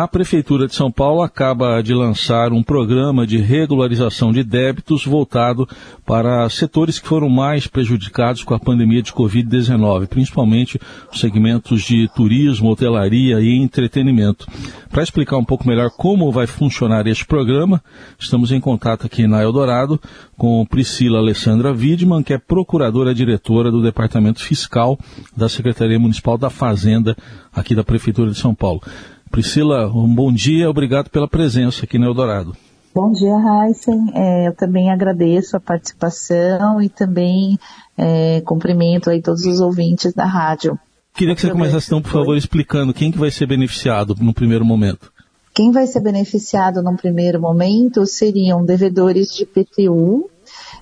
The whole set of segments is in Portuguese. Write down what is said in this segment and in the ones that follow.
A Prefeitura de São Paulo acaba de lançar um programa de regularização de débitos voltado para setores que foram mais prejudicados com a pandemia de Covid-19, principalmente os segmentos de turismo, hotelaria e entretenimento. Para explicar um pouco melhor como vai funcionar este programa, estamos em contato aqui na Eldorado com Priscila Alessandra Widman, que é procuradora-diretora do Departamento Fiscal da Secretaria Municipal da Fazenda aqui da Prefeitura de São Paulo. Priscila, um bom dia, obrigado pela presença aqui no Eldorado. Bom dia, Heisen. É, eu também agradeço a participação e também é, cumprimento aí todos os ouvintes da rádio. Queria que você começasse então, por favor, explicando quem que vai ser beneficiado no primeiro momento. Quem vai ser beneficiado no primeiro momento seriam devedores de PTU,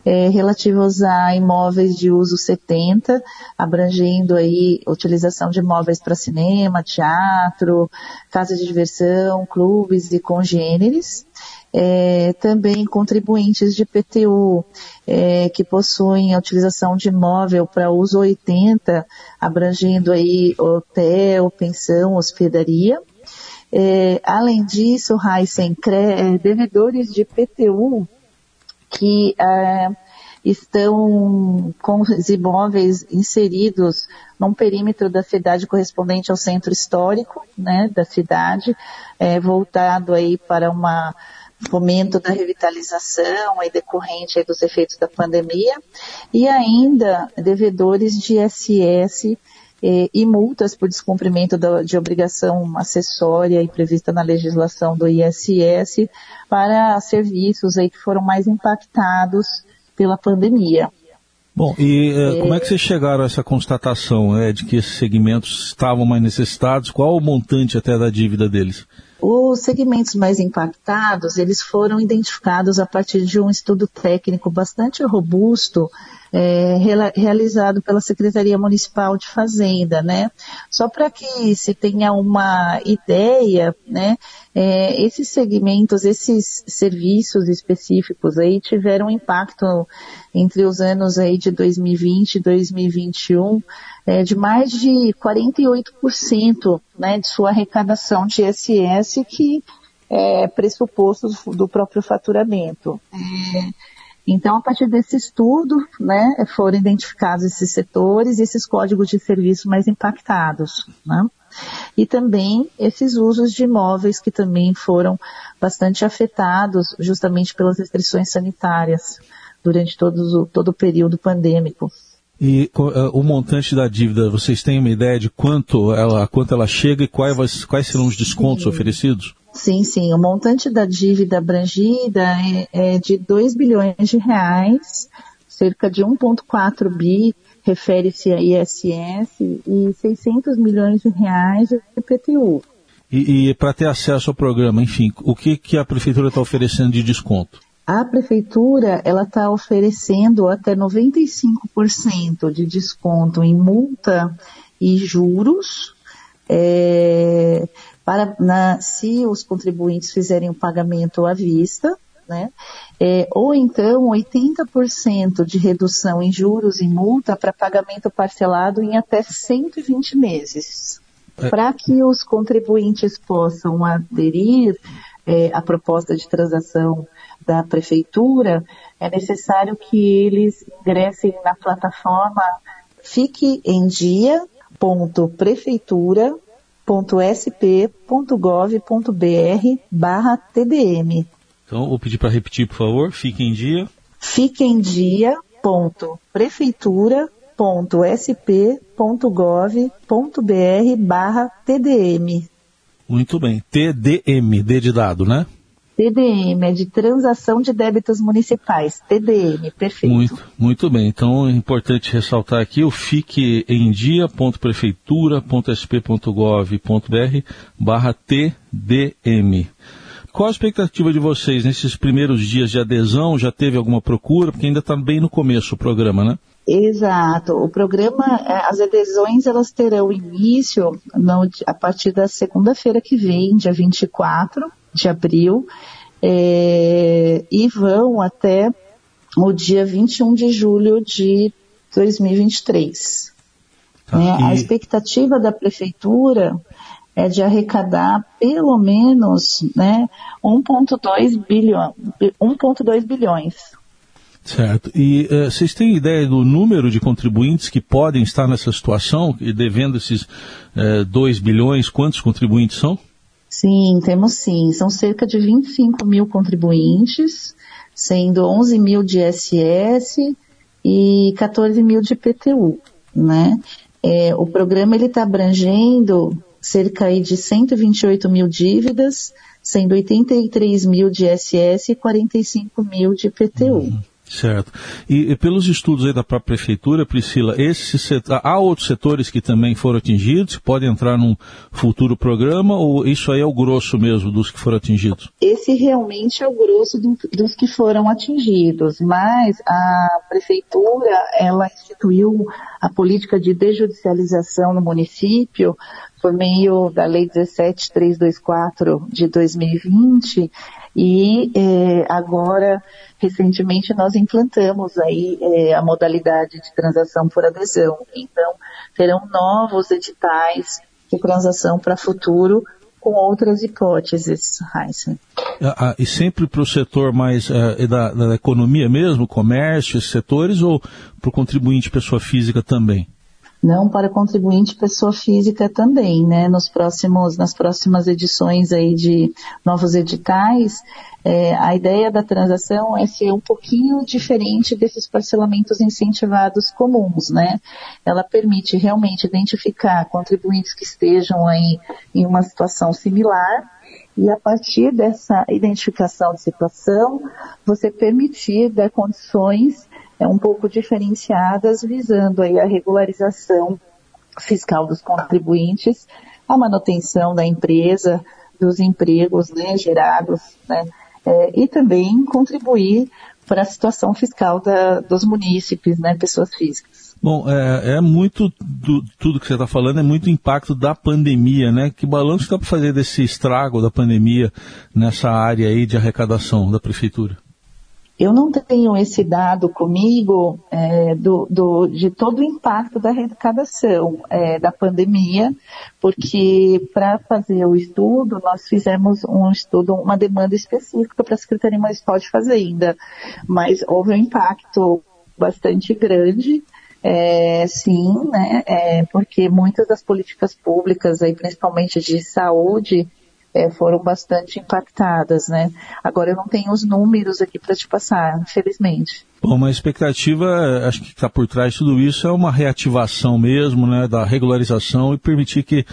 é, relativos a imóveis de uso 70, abrangendo aí utilização de imóveis para cinema, teatro, casa de diversão, clubes e congêneres. É, também contribuintes de PTU é, que possuem a utilização de imóvel para uso 80, abrangendo aí hotel, pensão, hospedaria. É, além disso, Heisen, é, devedores de PTU que é, estão com os imóveis inseridos num perímetro da cidade correspondente ao centro histórico, né, da cidade, é, voltado aí para uma fomento da revitalização e decorrente dos efeitos da pandemia, e ainda devedores de ISS eh, e multas por descumprimento da, de obrigação acessória e prevista na legislação do ISS para serviços aí que foram mais impactados pela pandemia. Bom, e eh, é, como é que vocês chegaram a essa constatação né, de que esses segmentos estavam mais necessitados? Qual o montante até da dívida deles? Os segmentos mais impactados, eles foram identificados a partir de um estudo técnico bastante robusto é, realizado pela Secretaria Municipal de Fazenda, né? Só para que se tenha uma ideia, né? É, esses segmentos, esses serviços específicos aí tiveram impacto entre os anos aí de 2020 e 2021 é, de mais de 48% né, de sua arrecadação de ISS que é pressuposto do próprio faturamento. É, então, a partir desse estudo, né, foram identificados esses setores e esses códigos de serviço mais impactados. Né? E também esses usos de imóveis que também foram bastante afetados justamente pelas restrições sanitárias durante todo, todo o período pandêmico. E uh, o montante da dívida, vocês têm uma ideia de quanto ela, quanto ela chega e quais, quais serão os descontos sim. oferecidos? Sim, sim. O montante da dívida abrangida é, é de 2 bilhões de reais, cerca de 1,4 bi refere-se a ISS e 600 milhões de reais de IPTU. E, e para ter acesso ao programa, enfim, o que, que a prefeitura está oferecendo de desconto? A prefeitura ela está oferecendo até 95% de desconto em multa e juros é, para na, se os contribuintes fizerem o pagamento à vista, né? É, ou então 80% de redução em juros e multa para pagamento parcelado em até 120 meses. É. Para que os contribuintes possam aderir é, à proposta de transação da prefeitura, é necessário que eles ingressem na plataforma fiqueendia.prefeitura.sp.gov.br barra TDM. Então, vou pedir para repetir, por favor. Fique em dia. Fique em dia prefeitura.sp.gov.br barra TDM. Muito bem. TDM, D de dado, né? TDM, é de transação de débitos municipais. TDM, perfeito. Muito, muito bem. Então é importante ressaltar aqui o fique em dia.prefeitura.sp.gov.br barra TDM. Qual a expectativa de vocês nesses primeiros dias de adesão? Já teve alguma procura? Porque ainda está bem no começo o programa, né? Exato. O programa, é, as adesões, elas terão início no, a partir da segunda-feira que vem, dia 24 de abril, é, e vão até o dia 21 de julho de 2023. Tá, né? e... A expectativa da prefeitura é de arrecadar pelo menos né, 1,2 bilhão, 1,2 bilhões. Certo. E uh, vocês têm ideia do número de contribuintes que podem estar nessa situação, devendo esses uh, 2 bilhões? Quantos contribuintes são? Sim, temos sim. São cerca de 25 mil contribuintes, sendo 11 mil de SS e 14 mil de PTU, né? É, o programa ele está abrangendo cerca de 128 mil dívidas, sendo 83 mil de SS e 45 mil de PTU. Uhum. Certo. E, e, pelos estudos aí da própria prefeitura, Priscila, esse setor, há outros setores que também foram atingidos, que podem entrar num futuro programa, ou isso aí é o grosso mesmo dos que foram atingidos? Esse realmente é o grosso do, dos que foram atingidos, mas a prefeitura, ela instituiu a política de desjudicialização no município por meio da Lei 17324 de 2020, e é, agora, recentemente, nós implantamos aí é, a modalidade de transação por adesão. Então, terão novos editais de transação para futuro com outras hipóteses, Heisen. Ah, ah, e sempre para o setor mais é, da, da, economia mesmo, comércio, esses setores, ou para o contribuinte pessoa física também? Não para contribuinte pessoa física também, né? Nos próximos, nas próximas edições aí de novos editais, é, a ideia da transação é ser um pouquinho diferente desses parcelamentos incentivados comuns, né? Ela permite realmente identificar contribuintes que estejam aí em uma situação similar e a partir dessa identificação de situação, você permitir dar condições é, um pouco diferenciadas, visando aí a regularização fiscal dos contribuintes, a manutenção da empresa, dos empregos né, gerados, né, é, e também contribuir para a situação fiscal da, dos munícipes, né, pessoas físicas. Bom, é, é muito do, tudo que você está falando é muito impacto da pandemia, né? Que balanço dá para fazer desse estrago da pandemia nessa área aí de arrecadação da prefeitura? Eu não tenho esse dado comigo é, do, do, de todo o impacto da arrecadação é, da pandemia, porque para fazer o estudo, nós fizemos um estudo, uma demanda específica para a Secretaria Municipal de Fazenda, mas houve um impacto bastante grande, é, sim, né, é, porque muitas das políticas públicas, aí, principalmente de saúde, é, foram bastante impactadas, né? Agora eu não tenho os números aqui para te passar, infelizmente. Bom, uma expectativa, acho que está por trás de tudo isso, é uma reativação mesmo, né, da regularização e permitir que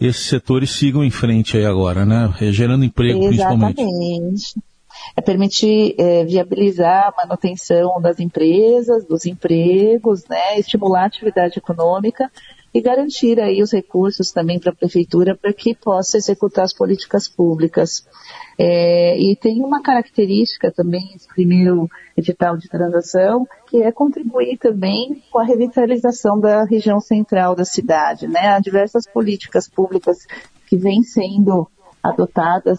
esses setores sigam em frente aí agora, né, gerando emprego Exatamente. principalmente. É permitir é, viabilizar a manutenção das empresas, dos empregos, né, estimular a atividade econômica e garantir aí os recursos também para a prefeitura para que possa executar as políticas públicas. É, e tem uma característica também, esse primeiro edital de transação, que é contribuir também com a revitalização da região central da cidade. Né? Há diversas políticas públicas que vêm sendo adotadas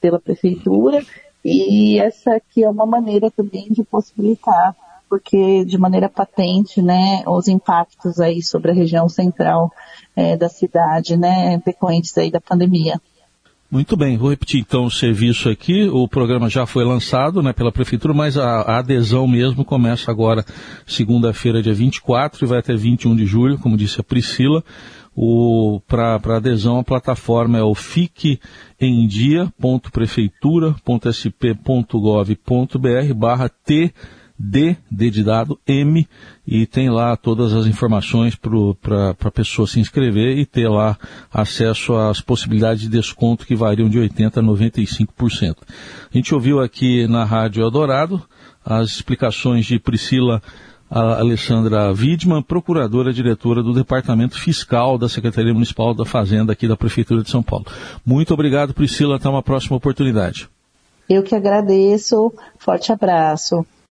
pela prefeitura e essa aqui é uma maneira também de possibilitar porque de maneira patente, né, os impactos aí sobre a região central é, da cidade, né, decorrentes aí da pandemia. Muito bem, vou repetir então o serviço aqui. O programa já foi lançado né, pela Prefeitura, mas a, a adesão mesmo começa agora segunda-feira, dia 24, e vai até 21 de julho, como disse a Priscila. Para adesão, a plataforma é o fiqueendia.prefeitura.sp.gov.br barra T D, D de dado, M, e tem lá todas as informações para a pessoa se inscrever e ter lá acesso às possibilidades de desconto que variam de 80% a 95%. A gente ouviu aqui na Rádio Eldorado as explicações de Priscila Alessandra Widman, procuradora diretora do Departamento Fiscal da Secretaria Municipal da Fazenda aqui da Prefeitura de São Paulo. Muito obrigado, Priscila. Até uma próxima oportunidade. Eu que agradeço. Forte abraço.